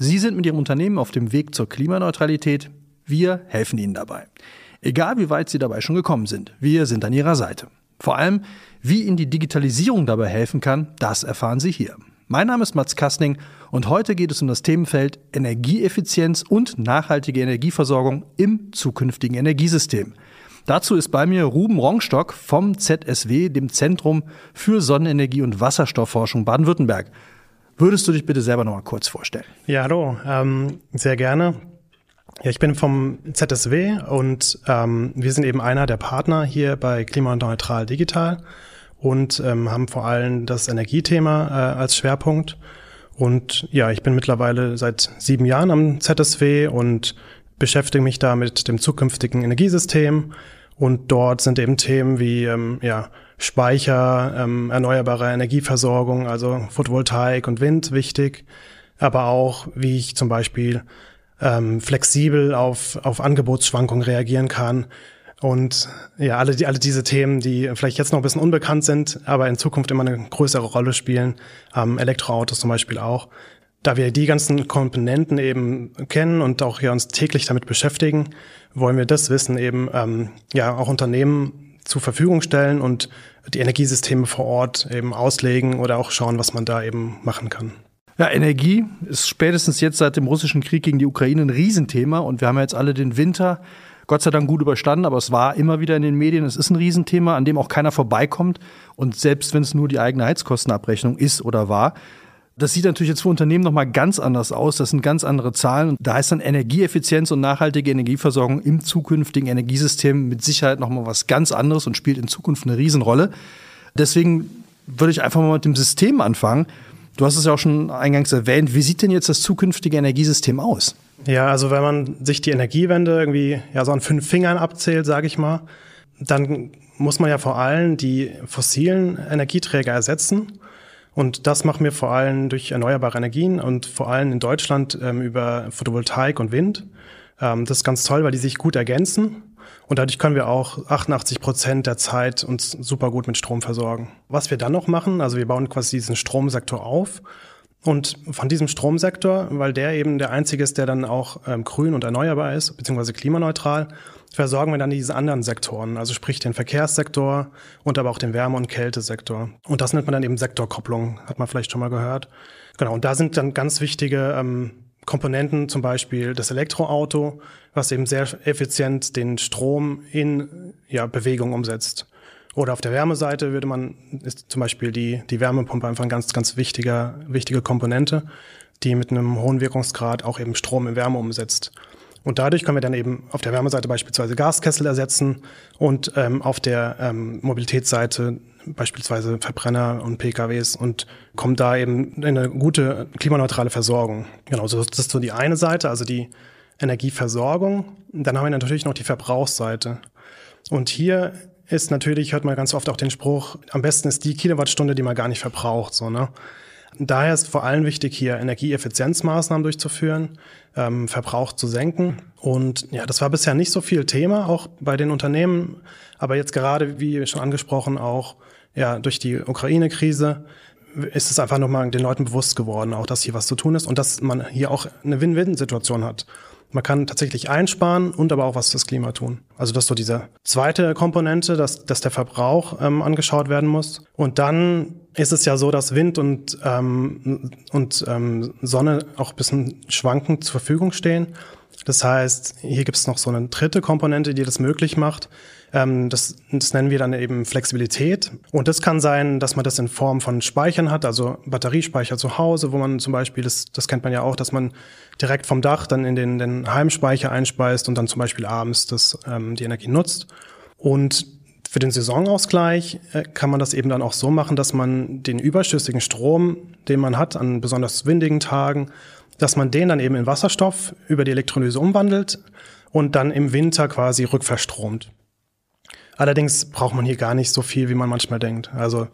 Sie sind mit Ihrem Unternehmen auf dem Weg zur Klimaneutralität. Wir helfen Ihnen dabei. Egal wie weit Sie dabei schon gekommen sind, wir sind an Ihrer Seite. Vor allem, wie Ihnen die Digitalisierung dabei helfen kann, das erfahren Sie hier. Mein Name ist Mats Kastning und heute geht es um das Themenfeld Energieeffizienz und nachhaltige Energieversorgung im zukünftigen Energiesystem. Dazu ist bei mir Ruben Rongstock vom ZSW, dem Zentrum für Sonnenenergie und Wasserstoffforschung Baden-Württemberg. Würdest du dich bitte selber noch mal kurz vorstellen? Ja, hallo, ähm, sehr gerne. Ja, ich bin vom ZSW und ähm, wir sind eben einer der Partner hier bei Klimaneutral Digital und ähm, haben vor allem das Energiethema äh, als Schwerpunkt. Und ja, ich bin mittlerweile seit sieben Jahren am ZSW und beschäftige mich da mit dem zukünftigen Energiesystem. Und dort sind eben Themen wie ähm, ja, Speicher, ähm, erneuerbare Energieversorgung, also Photovoltaik und Wind wichtig, aber auch, wie ich zum Beispiel ähm, flexibel auf, auf Angebotsschwankungen reagieren kann. Und ja, alle, die, alle diese Themen, die vielleicht jetzt noch ein bisschen unbekannt sind, aber in Zukunft immer eine größere Rolle spielen, ähm, Elektroautos zum Beispiel auch. Da wir die ganzen Komponenten eben kennen und auch hier uns täglich damit beschäftigen, wollen wir das Wissen eben ähm, ja auch Unternehmen zur Verfügung stellen und die Energiesysteme vor Ort eben auslegen oder auch schauen, was man da eben machen kann. Ja, Energie ist spätestens jetzt seit dem russischen Krieg gegen die Ukraine ein Riesenthema und wir haben jetzt alle den Winter Gott sei Dank gut überstanden, aber es war immer wieder in den Medien, es ist ein Riesenthema, an dem auch keiner vorbeikommt und selbst wenn es nur die eigene Heizkostenabrechnung ist oder war, das sieht natürlich jetzt für Unternehmen nochmal ganz anders aus. Das sind ganz andere Zahlen. Und da ist dann Energieeffizienz und nachhaltige Energieversorgung im zukünftigen Energiesystem mit Sicherheit nochmal was ganz anderes und spielt in Zukunft eine Riesenrolle. Deswegen würde ich einfach mal mit dem System anfangen. Du hast es ja auch schon eingangs erwähnt. Wie sieht denn jetzt das zukünftige Energiesystem aus? Ja, also wenn man sich die Energiewende irgendwie ja so an fünf Fingern abzählt, sage ich mal, dann muss man ja vor allem die fossilen Energieträger ersetzen. Und das machen wir vor allem durch erneuerbare Energien und vor allem in Deutschland ähm, über Photovoltaik und Wind. Ähm, das ist ganz toll, weil die sich gut ergänzen. Und dadurch können wir auch 88 Prozent der Zeit uns super gut mit Strom versorgen. Was wir dann noch machen, also wir bauen quasi diesen Stromsektor auf. Und von diesem Stromsektor, weil der eben der einzige ist, der dann auch ähm, grün und erneuerbar ist, beziehungsweise klimaneutral, versorgen wir dann diese anderen Sektoren, also sprich den Verkehrssektor und aber auch den Wärme- und Kältesektor. Und das nennt man dann eben Sektorkopplung, hat man vielleicht schon mal gehört. Genau, und da sind dann ganz wichtige ähm, Komponenten, zum Beispiel das Elektroauto, was eben sehr effizient den Strom in ja, Bewegung umsetzt. Oder auf der Wärmeseite würde man, ist zum Beispiel die, die Wärmepumpe einfach ein ganz, ganz wichtiger, wichtige Komponente, die mit einem hohen Wirkungsgrad auch eben Strom in Wärme umsetzt. Und dadurch können wir dann eben auf der Wärmeseite beispielsweise Gaskessel ersetzen und ähm, auf der ähm, Mobilitätsseite beispielsweise Verbrenner und PKWs und kommen da eben in eine gute klimaneutrale Versorgung. Genau, so das ist so die eine Seite, also die Energieversorgung. Dann haben wir natürlich noch die Verbrauchsseite. Und hier ist natürlich, hört man ganz oft auch den Spruch, am besten ist die Kilowattstunde, die man gar nicht verbraucht. So, ne? Daher ist vor allem wichtig, hier Energieeffizienzmaßnahmen durchzuführen, ähm, Verbrauch zu senken. Und ja, das war bisher nicht so viel Thema, auch bei den Unternehmen. Aber jetzt gerade, wie schon angesprochen, auch ja, durch die Ukraine-Krise ist es einfach nochmal den Leuten bewusst geworden, auch dass hier was zu tun ist und dass man hier auch eine Win-Win-Situation hat. Man kann tatsächlich einsparen und aber auch was fürs Klima tun. Also das ist so diese zweite Komponente, dass, dass der Verbrauch ähm, angeschaut werden muss. Und dann ist es ja so, dass Wind und, ähm, und ähm, Sonne auch ein bisschen schwankend zur Verfügung stehen. Das heißt, hier gibt es noch so eine dritte Komponente, die das möglich macht. Ähm, das, das nennen wir dann eben Flexibilität. Und das kann sein, dass man das in Form von Speichern hat, also Batteriespeicher zu Hause, wo man zum Beispiel, das, das kennt man ja auch, dass man direkt vom Dach dann in den, den Heimspeicher einspeist und dann zum Beispiel abends das, ähm, die Energie nutzt. Und für den Saisonausgleich äh, kann man das eben dann auch so machen, dass man den überschüssigen Strom, den man hat an besonders windigen Tagen, dass man den dann eben in Wasserstoff über die Elektrolyse umwandelt und dann im Winter quasi rückverstromt. Allerdings braucht man hier gar nicht so viel, wie man manchmal denkt. Also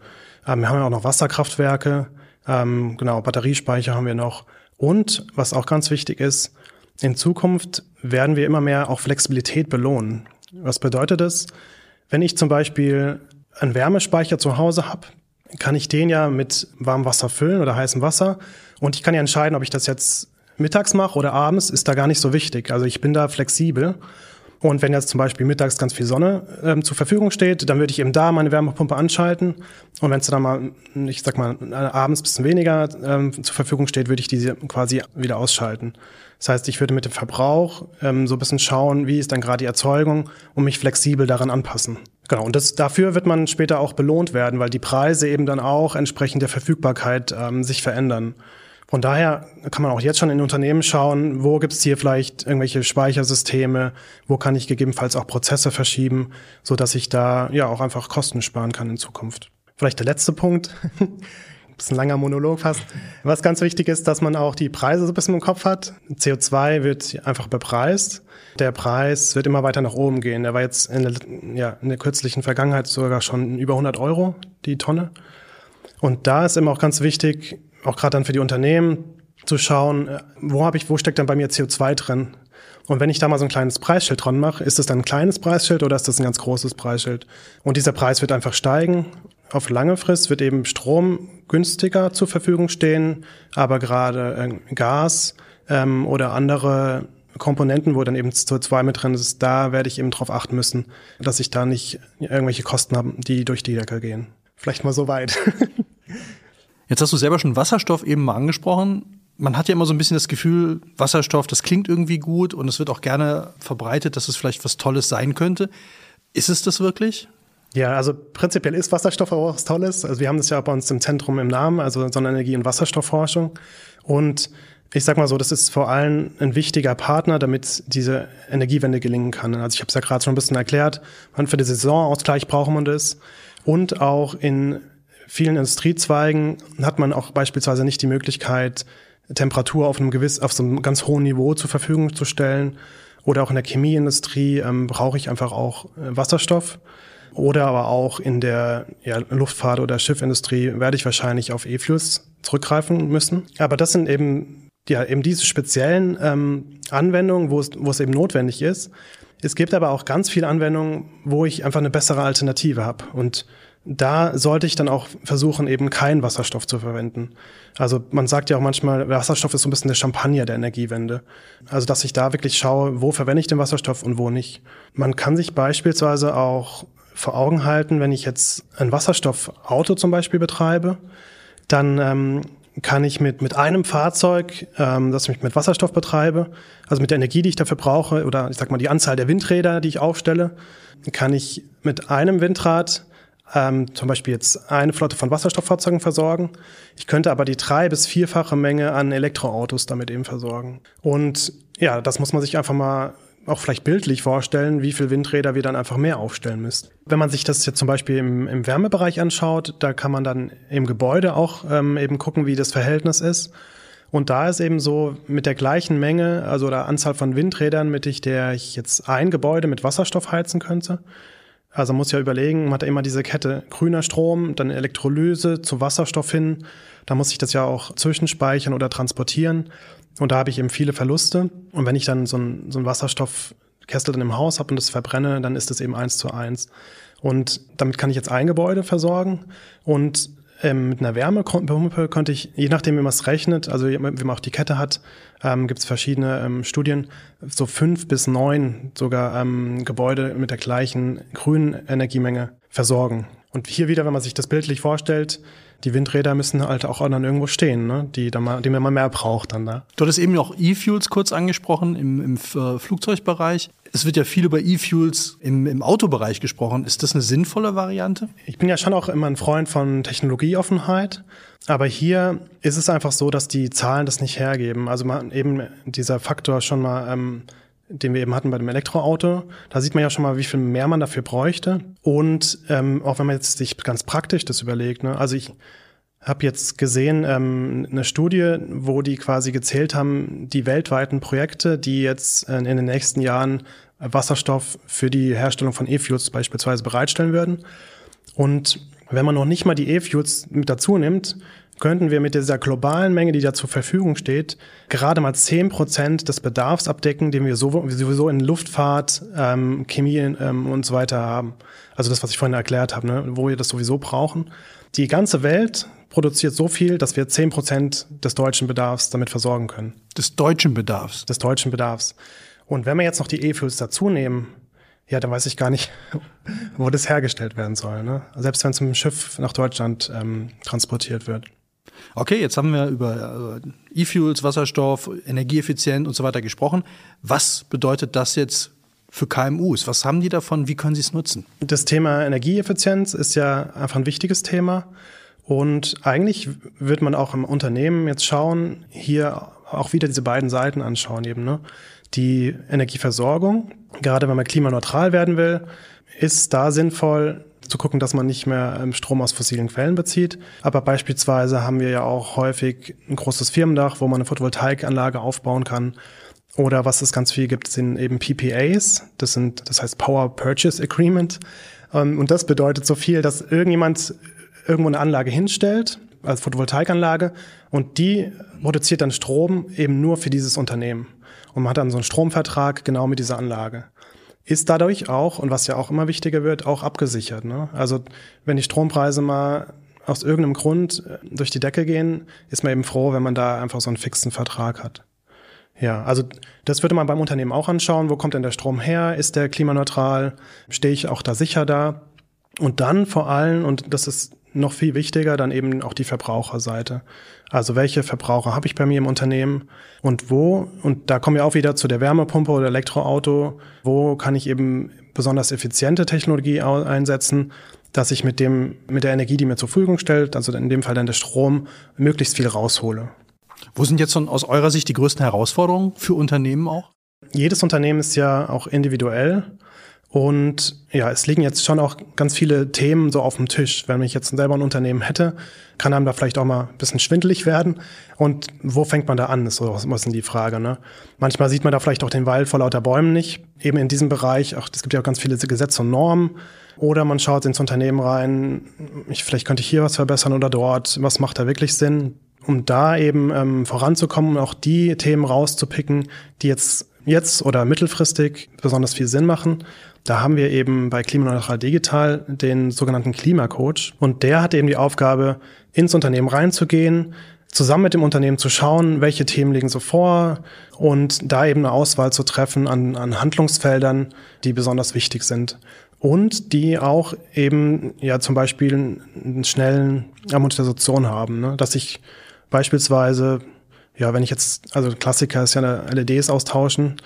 ähm, wir haben ja auch noch Wasserkraftwerke, ähm, genau, Batteriespeicher haben wir noch. Und was auch ganz wichtig ist, in Zukunft werden wir immer mehr auch Flexibilität belohnen. Was bedeutet das? Wenn ich zum Beispiel einen Wärmespeicher zu Hause habe, kann ich den ja mit warmem Wasser füllen oder heißem Wasser. Und ich kann ja entscheiden, ob ich das jetzt mittags mache oder abends, ist da gar nicht so wichtig. Also ich bin da flexibel. Und wenn jetzt zum Beispiel mittags ganz viel Sonne ähm, zur Verfügung steht, dann würde ich eben da meine Wärmepumpe anschalten. Und wenn es dann mal, ich sag mal, abends bisschen weniger ähm, zur Verfügung steht, würde ich diese quasi wieder ausschalten. Das heißt, ich würde mit dem Verbrauch ähm, so ein bisschen schauen, wie ist dann gerade die Erzeugung und mich flexibel daran anpassen. Genau, und das, dafür wird man später auch belohnt werden, weil die Preise eben dann auch entsprechend der Verfügbarkeit ähm, sich verändern. Von daher kann man auch jetzt schon in Unternehmen schauen, wo gibt es hier vielleicht irgendwelche Speichersysteme, wo kann ich gegebenenfalls auch Prozesse verschieben, so dass ich da ja auch einfach Kosten sparen kann in Zukunft. Vielleicht der letzte Punkt. bisschen langer Monolog fast. Was ganz wichtig ist, dass man auch die Preise so ein bisschen im Kopf hat. CO2 wird einfach bepreist. Der Preis wird immer weiter nach oben gehen. Der war jetzt in der, ja, in der kürzlichen Vergangenheit sogar schon über 100 Euro die Tonne. Und da ist immer auch ganz wichtig, auch gerade dann für die Unternehmen zu schauen, äh, wo habe ich, wo steckt denn bei mir CO2 drin? Und wenn ich da mal so ein kleines Preisschild dran mache, ist das dann ein kleines Preisschild oder ist das ein ganz großes Preisschild? Und dieser Preis wird einfach steigen. Auf lange Frist wird eben Strom günstiger zur Verfügung stehen, aber gerade äh, Gas ähm, oder andere Komponenten, wo dann eben CO2 mit drin ist, da werde ich eben darauf achten müssen, dass ich da nicht irgendwelche Kosten habe, die durch die Decke gehen. Vielleicht mal so weit. Jetzt hast du selber schon Wasserstoff eben mal angesprochen. Man hat ja immer so ein bisschen das Gefühl, Wasserstoff, das klingt irgendwie gut und es wird auch gerne verbreitet, dass es vielleicht was Tolles sein könnte. Ist es das wirklich? Ja, also prinzipiell ist Wasserstoff auch was Tolles. Also wir haben das ja bei uns im Zentrum im Namen, also Sonnenenergie und Wasserstoffforschung. Und ich sag mal so, das ist vor allem ein wichtiger Partner, damit diese Energiewende gelingen kann. Also ich habe es ja gerade schon ein bisschen erklärt, man für den Saisonausgleich braucht man das. Und auch in vielen Industriezweigen hat man auch beispielsweise nicht die Möglichkeit, Temperatur auf einem gewiss, auf so einem ganz hohen Niveau zur Verfügung zu stellen. Oder auch in der Chemieindustrie ähm, brauche ich einfach auch äh, Wasserstoff. Oder aber auch in der ja, Luftfahrt- oder Schiffindustrie werde ich wahrscheinlich auf E-Fuels zurückgreifen müssen. Aber das sind eben, ja, eben diese speziellen ähm, Anwendungen, wo es, wo es eben notwendig ist. Es gibt aber auch ganz viele Anwendungen, wo ich einfach eine bessere Alternative habe. Und da sollte ich dann auch versuchen, eben keinen Wasserstoff zu verwenden. Also man sagt ja auch manchmal, Wasserstoff ist so ein bisschen der Champagner der Energiewende. Also dass ich da wirklich schaue, wo verwende ich den Wasserstoff und wo nicht. Man kann sich beispielsweise auch vor Augen halten, wenn ich jetzt ein Wasserstoffauto zum Beispiel betreibe, dann ähm, kann ich mit, mit einem Fahrzeug, ähm, das ich mit Wasserstoff betreibe, also mit der Energie, die ich dafür brauche, oder ich sag mal die Anzahl der Windräder, die ich aufstelle, kann ich mit einem Windrad ähm, zum Beispiel jetzt eine Flotte von Wasserstofffahrzeugen versorgen. Ich könnte aber die drei- bis vierfache Menge an Elektroautos damit eben versorgen. Und ja, das muss man sich einfach mal auch vielleicht bildlich vorstellen, wie viel Windräder wir dann einfach mehr aufstellen müssen. Wenn man sich das jetzt zum Beispiel im, im Wärmebereich anschaut, da kann man dann im Gebäude auch ähm, eben gucken, wie das Verhältnis ist. Und da ist eben so mit der gleichen Menge, also der Anzahl von Windrädern, mit der ich jetzt ein Gebäude mit Wasserstoff heizen könnte, also man muss ja überlegen, man hat ja immer diese Kette grüner Strom, dann Elektrolyse zu Wasserstoff hin. Da muss ich das ja auch zwischenspeichern oder transportieren. Und da habe ich eben viele Verluste. Und wenn ich dann so ein, so Wasserstoffkessel dann im Haus habe und das verbrenne, dann ist das eben eins zu eins. Und damit kann ich jetzt ein Gebäude versorgen. Und ähm, mit einer Wärmepumpe könnte ich, je nachdem, wie man es rechnet, also wie man auch die Kette hat, ähm, gibt es verschiedene ähm, Studien, so fünf bis neun sogar ähm, Gebäude mit der gleichen grünen Energiemenge versorgen. Und hier wieder, wenn man sich das bildlich vorstellt, die Windräder müssen halt auch dann irgendwo stehen, ne? die, dann mal, die man mehr braucht dann da. Du hattest eben auch E-Fuels kurz angesprochen im, im äh, Flugzeugbereich. Es wird ja viel über E-Fuels im, im Autobereich gesprochen. Ist das eine sinnvolle Variante? Ich bin ja schon auch immer ein Freund von Technologieoffenheit. Aber hier ist es einfach so, dass die Zahlen das nicht hergeben. Also man eben dieser Faktor schon mal, ähm, den wir eben hatten bei dem Elektroauto, da sieht man ja schon mal, wie viel mehr man dafür bräuchte. Und ähm, auch wenn man jetzt sich ganz praktisch das überlegt, ne? also ich habe jetzt gesehen ähm, eine Studie, wo die quasi gezählt haben, die weltweiten Projekte, die jetzt in, in den nächsten Jahren Wasserstoff für die Herstellung von E-Fuels beispielsweise bereitstellen würden. Und wenn man noch nicht mal die E-Fuels mit dazu nimmt, könnten wir mit dieser globalen Menge, die da zur Verfügung steht, gerade mal zehn Prozent des Bedarfs abdecken, den wir sowieso in Luftfahrt, ähm, Chemie ähm, und so weiter haben. Also das, was ich vorhin erklärt habe, ne? wo wir das sowieso brauchen. Die ganze Welt produziert so viel, dass wir zehn Prozent des deutschen Bedarfs damit versorgen können. Des deutschen Bedarfs? Des deutschen Bedarfs. Und wenn wir jetzt noch die E-Fuels dazu nehmen, ja, dann weiß ich gar nicht, wo das hergestellt werden soll. Ne? Selbst wenn es mit dem Schiff nach Deutschland ähm, transportiert wird. Okay, jetzt haben wir über äh, E-Fuels, Wasserstoff, Energieeffizient und so weiter gesprochen. Was bedeutet das jetzt für KMUs? Was haben die davon? Wie können sie es nutzen? Das Thema Energieeffizienz ist ja einfach ein wichtiges Thema. Und eigentlich wird man auch im Unternehmen jetzt schauen, hier auch wieder diese beiden Seiten anschauen eben. Ne? Die Energieversorgung, gerade wenn man klimaneutral werden will, ist da sinnvoll zu gucken, dass man nicht mehr ähm, Strom aus fossilen Quellen bezieht. Aber beispielsweise haben wir ja auch häufig ein großes Firmendach, wo man eine Photovoltaikanlage aufbauen kann. Oder was es ganz viel gibt, sind eben PPAs. Das sind, das heißt Power Purchase Agreement. Ähm, und das bedeutet so viel, dass irgendjemand irgendwo eine Anlage hinstellt, als Photovoltaikanlage, und die produziert dann Strom eben nur für dieses Unternehmen. Und man hat dann so einen Stromvertrag genau mit dieser Anlage. Ist dadurch auch, und was ja auch immer wichtiger wird, auch abgesichert. Ne? Also wenn die Strompreise mal aus irgendeinem Grund äh, durch die Decke gehen, ist man eben froh, wenn man da einfach so einen fixen Vertrag hat. Ja, also das würde man beim Unternehmen auch anschauen. Wo kommt denn der Strom her? Ist der klimaneutral? Stehe ich auch da sicher da? Und dann vor allem, und das ist noch viel wichtiger, dann eben auch die Verbraucherseite. Also welche Verbraucher habe ich bei mir im Unternehmen und wo, und da kommen wir auch wieder zu der Wärmepumpe oder Elektroauto, wo kann ich eben besonders effiziente Technologie einsetzen, dass ich mit dem, mit der Energie, die mir zur Verfügung stellt, also in dem Fall dann der Strom, möglichst viel raushole. Wo sind jetzt aus eurer Sicht die größten Herausforderungen für Unternehmen auch? Jedes Unternehmen ist ja auch individuell. Und ja, es liegen jetzt schon auch ganz viele Themen so auf dem Tisch. Wenn ich jetzt selber ein Unternehmen hätte, kann einem da vielleicht auch mal ein bisschen schwindelig werden. Und wo fängt man da an, ist so ein bisschen die Frage. Ne? Manchmal sieht man da vielleicht auch den Wald vor lauter Bäumen nicht. Eben in diesem Bereich, auch, es gibt ja auch ganz viele Gesetze und Normen. Oder man schaut ins Unternehmen rein, ich, vielleicht könnte ich hier was verbessern oder dort, was macht da wirklich Sinn? Um da eben ähm, voranzukommen und auch die Themen rauszupicken, die jetzt jetzt oder mittelfristig besonders viel Sinn machen. Da haben wir eben bei Klimaneutral Digital den sogenannten Klimacoach und der hat eben die Aufgabe, ins Unternehmen reinzugehen, zusammen mit dem Unternehmen zu schauen, welche Themen liegen so vor und da eben eine Auswahl zu treffen an, an Handlungsfeldern, die besonders wichtig sind und die auch eben ja zum Beispiel einen schnellen Amortisation haben, ne? dass ich beispielsweise ja, wenn ich jetzt, also Klassiker ist ja eine LEDs austauschen.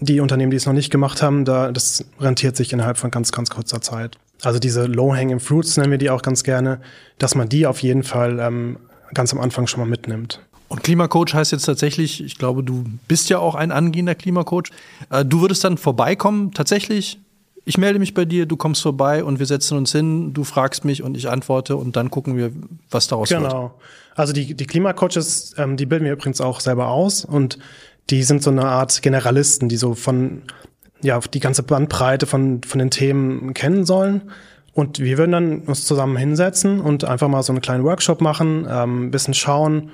Die Unternehmen, die es noch nicht gemacht haben, da, das rentiert sich innerhalb von ganz, ganz kurzer Zeit. Also diese Low-Hanging Fruits nennen wir die auch ganz gerne, dass man die auf jeden Fall ähm, ganz am Anfang schon mal mitnimmt. Und Klimacoach heißt jetzt tatsächlich, ich glaube, du bist ja auch ein angehender Klimacoach. Äh, du würdest dann vorbeikommen, tatsächlich. Ich melde mich bei dir, du kommst vorbei und wir setzen uns hin, du fragst mich und ich antworte und dann gucken wir, was daraus genau. wird. Genau. Also die, die Klimacoaches, ähm, die bilden wir übrigens auch selber aus und die sind so eine Art Generalisten, die so von, ja, die ganze Bandbreite von, von den Themen kennen sollen. Und wir würden dann uns zusammen hinsetzen und einfach mal so einen kleinen Workshop machen, ähm, ein bisschen schauen,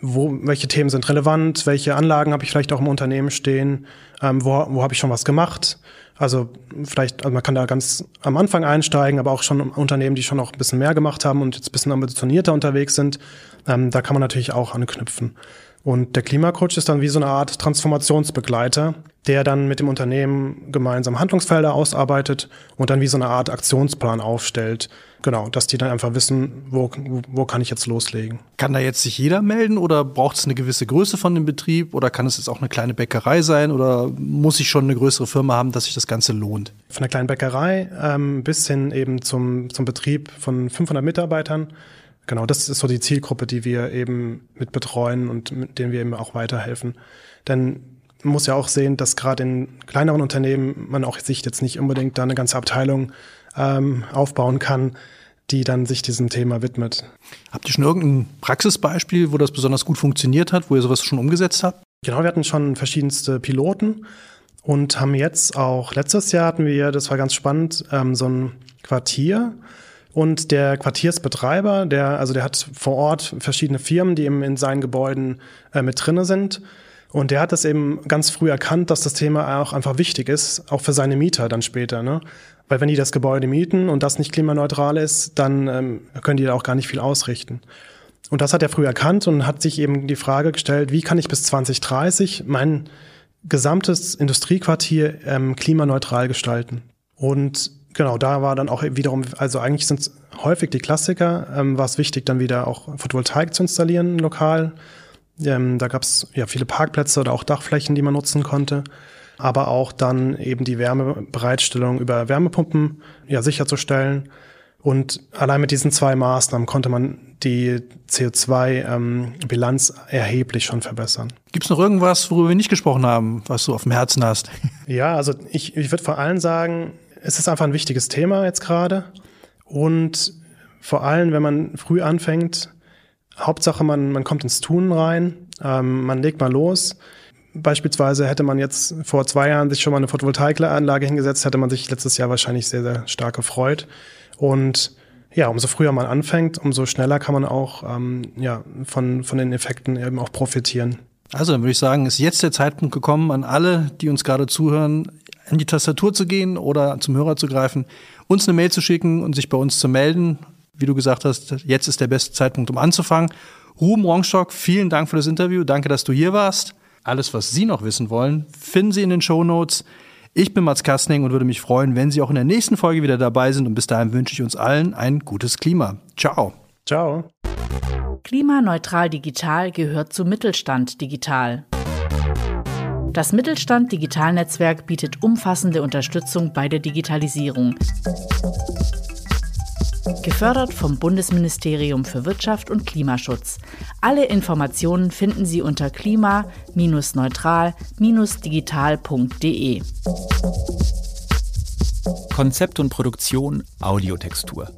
wo, welche Themen sind relevant, welche Anlagen habe ich vielleicht auch im Unternehmen stehen, ähm, wo, wo habe ich schon was gemacht. Also vielleicht, also man kann da ganz am Anfang einsteigen, aber auch schon Unternehmen, die schon auch ein bisschen mehr gemacht haben und jetzt ein bisschen ambitionierter unterwegs sind, ähm, da kann man natürlich auch anknüpfen. Und der Klimacoach ist dann wie so eine Art Transformationsbegleiter, der dann mit dem Unternehmen gemeinsam Handlungsfelder ausarbeitet und dann wie so eine Art Aktionsplan aufstellt. Genau, dass die dann einfach wissen, wo, wo kann ich jetzt loslegen. Kann da jetzt sich jeder melden oder braucht es eine gewisse Größe von dem Betrieb oder kann es jetzt auch eine kleine Bäckerei sein oder muss ich schon eine größere Firma haben, dass sich das Ganze lohnt? Von der kleinen Bäckerei ähm, bis hin eben zum, zum Betrieb von 500 Mitarbeitern Genau, das ist so die Zielgruppe, die wir eben mit betreuen und mit denen wir eben auch weiterhelfen. Denn man muss ja auch sehen, dass gerade in kleineren Unternehmen man auch sich jetzt nicht unbedingt da eine ganze Abteilung ähm, aufbauen kann. die dann sich diesem Thema widmet. Habt ihr schon irgendein Praxisbeispiel, wo das besonders gut funktioniert hat, wo ihr sowas schon umgesetzt habt? Genau, wir hatten schon verschiedenste Piloten und haben jetzt auch, letztes Jahr hatten wir, das war ganz spannend, ähm, so ein Quartier. Und der Quartiersbetreiber, der, also der hat vor Ort verschiedene Firmen, die eben in seinen Gebäuden äh, mit drinne sind. Und der hat das eben ganz früh erkannt, dass das Thema auch einfach wichtig ist, auch für seine Mieter dann später. Ne? Weil wenn die das Gebäude mieten und das nicht klimaneutral ist, dann ähm, können die da auch gar nicht viel ausrichten. Und das hat er früh erkannt und hat sich eben die Frage gestellt, wie kann ich bis 2030 mein gesamtes Industriequartier ähm, klimaneutral gestalten? Und genau, da war dann auch wiederum, also eigentlich sind es häufig die Klassiker, ähm, war es wichtig, dann wieder auch Photovoltaik zu installieren lokal. Ähm, da gab es ja viele Parkplätze oder auch Dachflächen, die man nutzen konnte aber auch dann eben die Wärmebereitstellung über Wärmepumpen ja, sicherzustellen. Und allein mit diesen zwei Maßnahmen konnte man die CO2-Bilanz ähm, erheblich schon verbessern. Gibt es noch irgendwas, worüber wir nicht gesprochen haben, was du auf dem Herzen hast? Ja, also ich, ich würde vor allem sagen, es ist einfach ein wichtiges Thema jetzt gerade. Und vor allem, wenn man früh anfängt, Hauptsache, man, man kommt ins Tun rein, ähm, man legt mal los. Beispielsweise hätte man jetzt vor zwei Jahren sich schon mal eine Photovoltaikanlage hingesetzt, hätte man sich letztes Jahr wahrscheinlich sehr, sehr stark gefreut. Und ja, umso früher man anfängt, umso schneller kann man auch ähm, ja, von, von den Effekten eben auch profitieren. Also dann würde ich sagen, ist jetzt der Zeitpunkt gekommen, an alle, die uns gerade zuhören, an die Tastatur zu gehen oder zum Hörer zu greifen, uns eine Mail zu schicken und sich bei uns zu melden. Wie du gesagt hast, jetzt ist der beste Zeitpunkt, um anzufangen. Ruben Rongstock, vielen Dank für das Interview. Danke, dass du hier warst. Alles, was Sie noch wissen wollen, finden Sie in den Show Notes. Ich bin Mats Kastning und würde mich freuen, wenn Sie auch in der nächsten Folge wieder dabei sind. Und bis dahin wünsche ich uns allen ein gutes Klima. Ciao. Ciao. Klimaneutral Digital gehört zu Mittelstand Digital. Das Mittelstand Digital Netzwerk bietet umfassende Unterstützung bei der Digitalisierung. Gefördert vom Bundesministerium für Wirtschaft und Klimaschutz. Alle Informationen finden Sie unter klima-neutral-digital.de. Konzept und Produktion Audiotextur.